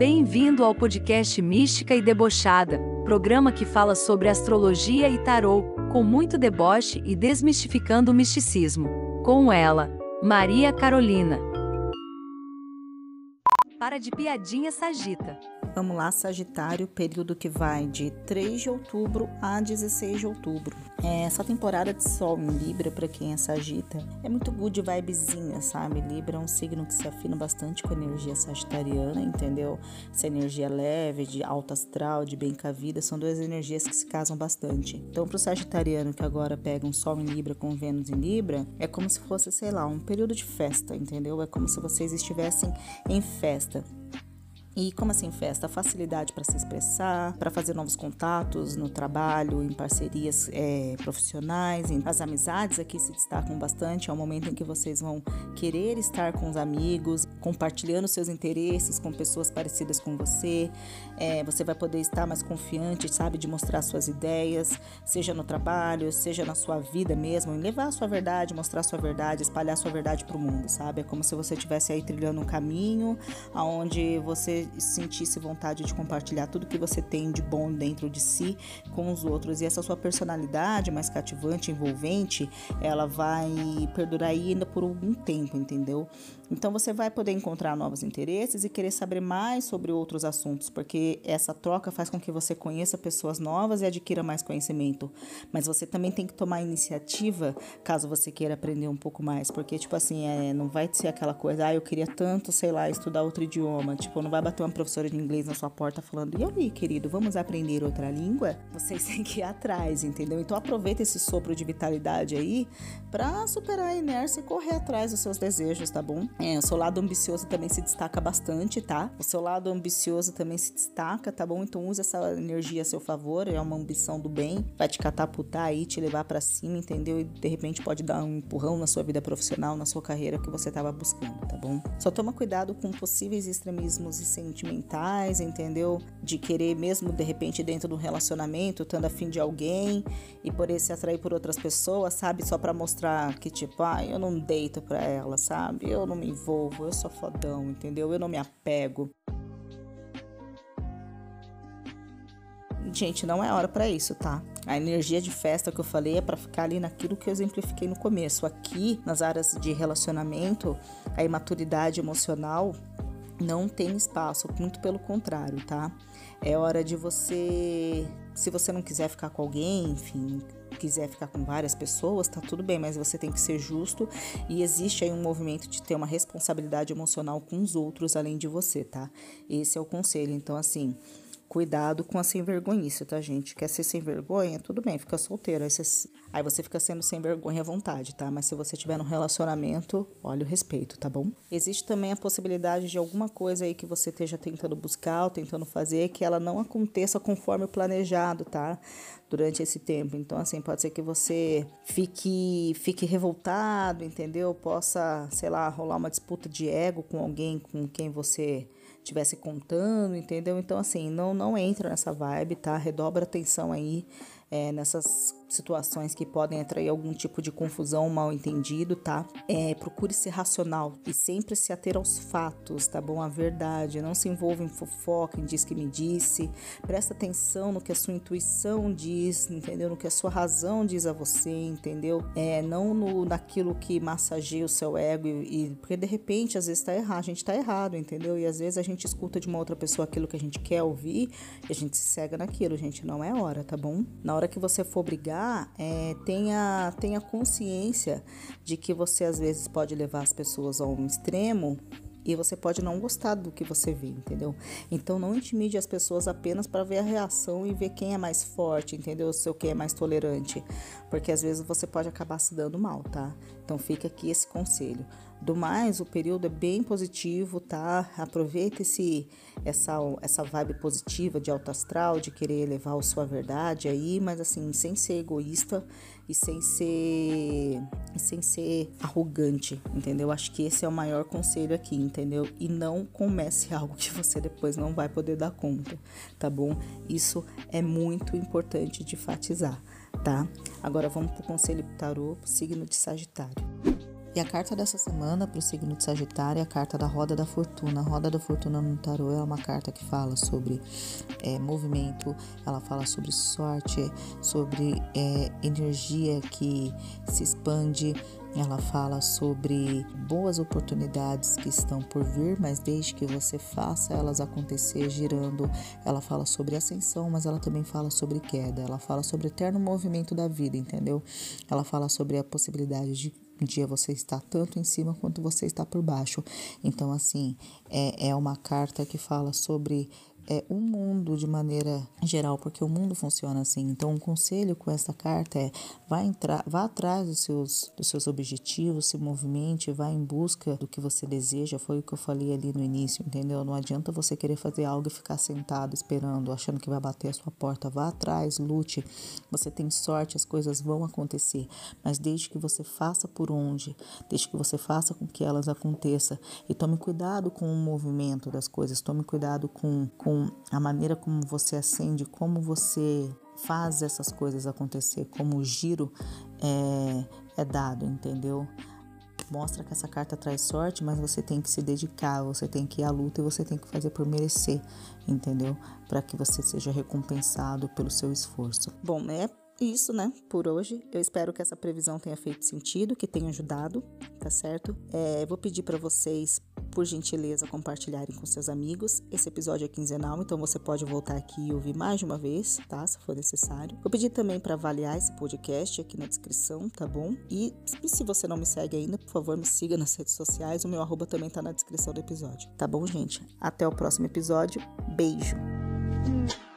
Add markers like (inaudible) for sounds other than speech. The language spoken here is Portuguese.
Bem-vindo ao podcast Mística e Debochada, programa que fala sobre astrologia e tarô, com muito deboche e desmistificando o misticismo. Com ela, Maria Carolina. Para de piadinha sagita. Vamos lá, Sagitário, período que vai de 3 de outubro a 16 de outubro. É, essa temporada de Sol em Libra, para quem é Sagita, é muito good vibezinha, sabe? Libra é um signo que se afina bastante com a energia sagitariana, entendeu? Essa energia leve, de alta astral, de bem com a vida, são duas energias que se casam bastante. Então, pro Sagitariano que agora pega um Sol em Libra com Vênus em Libra, é como se fosse, sei lá, um período de festa, entendeu? É como se vocês estivessem em festa. E como assim festa? Facilidade para se expressar, para fazer novos contatos no trabalho, em parcerias é, profissionais, as amizades aqui se destacam bastante. É o momento em que vocês vão querer estar com os amigos, compartilhando seus interesses com pessoas parecidas com você. É, você vai poder estar mais confiante, sabe, de mostrar suas ideias, seja no trabalho, seja na sua vida mesmo, em levar a sua verdade, mostrar a sua verdade, espalhar a sua verdade para o mundo, sabe? É como se você estivesse aí trilhando um caminho aonde você sentisse vontade de compartilhar tudo que você tem de bom dentro de si com os outros. E essa sua personalidade mais cativante, envolvente, ela vai perdurar ainda por algum tempo, entendeu? Então você vai poder encontrar novos interesses e querer saber mais sobre outros assuntos, porque essa troca faz com que você conheça pessoas novas e adquira mais conhecimento. Mas você também tem que tomar iniciativa caso você queira aprender um pouco mais, porque tipo assim, é, não vai ser aquela coisa, ah, eu queria tanto, sei lá, estudar outro idioma, tipo, não vai bater uma professora de inglês na sua porta falando, e aí, querido, vamos aprender outra língua? Vocês (laughs) têm que ir atrás, entendeu? Então aproveita esse sopro de vitalidade aí para superar a inércia e correr atrás dos seus desejos, tá bom? É, o seu lado ambicioso também se destaca bastante, tá? O seu lado ambicioso também se destaca, tá bom? Então use essa energia a seu favor, é uma ambição do bem, vai te catapultar aí, te levar para cima, entendeu? E de repente pode dar um empurrão na sua vida profissional, na sua carreira que você tava buscando, tá bom? Só toma cuidado com possíveis extremismos sentimentais, entendeu? De querer mesmo de repente dentro do relacionamento, estando afim de alguém e poder se atrair por outras pessoas, sabe? Só para mostrar que tipo, ah, eu não deito para ela, sabe? Eu não me envolvo, eu sou fodão, entendeu? Eu não me apego. Gente, não é hora para isso, tá? A energia de festa que eu falei é para ficar ali naquilo que eu exemplifiquei no começo. Aqui, nas áreas de relacionamento, a imaturidade emocional não tem espaço, muito pelo contrário, tá? É hora de você, se você não quiser ficar com alguém, enfim, quiser ficar com várias pessoas, tá tudo bem, mas você tem que ser justo e existe aí um movimento de ter uma responsabilidade emocional com os outros além de você, tá? Esse é o conselho. Então, assim, cuidado com a sem vergonhice, tá, gente? Quer ser sem vergonha? Tudo bem, fica solteiro. Aí você, aí você fica sendo sem vergonha à vontade, tá? Mas se você tiver num relacionamento, olha o respeito, tá bom? Existe também a possibilidade de alguma coisa aí que você esteja tentando buscar ou tentando fazer que ela não aconteça conforme o planejado, tá? durante esse tempo. Então, assim, pode ser que você fique, fique revoltado, entendeu? Possa, sei lá, rolar uma disputa de ego com alguém com quem você estivesse contando, entendeu? Então, assim, não, não entra nessa vibe, tá? Redobra atenção aí é, nessas situações que podem atrair algum tipo de confusão, mal entendido, tá? É, procure ser racional e sempre se ater aos fatos, tá bom? A verdade. Não se envolva em fofoca, em diz que me disse. Presta atenção no que a sua intuição diz, entendeu? No que a sua razão diz a você, entendeu? É, não no, naquilo que massageia o seu ego e, e porque de repente às vezes tá errado, a gente tá errado, entendeu? E às vezes a gente escuta de uma outra pessoa aquilo que a gente quer ouvir e a gente se cega naquilo, gente. Não é hora, tá bom? Na hora que você for brigar, é, tenha, tenha consciência de que você às vezes pode levar as pessoas a um extremo e você pode não gostar do que você vê, entendeu? Então não intimide as pessoas apenas para ver a reação e ver quem é mais forte, entendeu? Se quem é mais tolerante, porque às vezes você pode acabar se dando mal, tá? Então fica aqui esse conselho. Do mais, o período é bem positivo, tá? Aproveita esse, essa, essa vibe positiva de alto astral, de querer levar a sua verdade aí, mas assim, sem ser egoísta e sem ser, sem ser arrogante, entendeu? Acho que esse é o maior conselho aqui, entendeu? E não comece (laughs) algo que você depois não vai poder dar conta, tá bom? Isso é muito importante de enfatizar, tá? Agora vamos pro conselho tarô, signo de Sagitário. E a carta dessa semana para o signo de Sagitário é a carta da Roda da Fortuna. A Roda da Fortuna no tarô é uma carta que fala sobre é, movimento, ela fala sobre sorte, sobre é, energia que se expande, ela fala sobre boas oportunidades que estão por vir, mas desde que você faça elas acontecer girando. Ela fala sobre ascensão, mas ela também fala sobre queda. Ela fala sobre eterno movimento da vida, entendeu? Ela fala sobre a possibilidade de um dia você está tanto em cima quanto você está por baixo. Então, assim, é, é uma carta que fala sobre é, o mundo de maneira geral, porque o mundo funciona assim. Então, um conselho com essa carta é vá, entrar, vá atrás dos seus, dos seus objetivos, se movimente, vá em busca do que você deseja. Foi o que eu falei ali no início, entendeu? Não adianta você querer fazer algo e ficar sentado esperando, achando que vai bater a sua porta. Vá atrás, lute. Você tem sorte, as coisas vão acontecer. Mas desde que você faça por onde, desde que você faça com que elas aconteçam. E tome cuidado com o movimento das coisas, tome cuidado com, com a maneira como você acende, como você faz essas coisas acontecer, como o giro é, é dado, entendeu? Mostra que essa carta traz sorte, mas você tem que se dedicar, você tem que ir à luta e você tem que fazer por merecer, entendeu? Para que você seja recompensado pelo seu esforço. Bom, é isso, né, por hoje. Eu espero que essa previsão tenha feito sentido, que tenha ajudado, tá certo? É, vou pedir para vocês, por gentileza, compartilharem com seus amigos. Esse episódio é quinzenal, então você pode voltar aqui e ouvir mais de uma vez, tá? Se for necessário. Vou pedir também para avaliar esse podcast aqui na descrição, tá bom? E se você não me segue ainda, por favor, me siga nas redes sociais. O meu arroba também tá na descrição do episódio. Tá bom, gente? Até o próximo episódio. Beijo!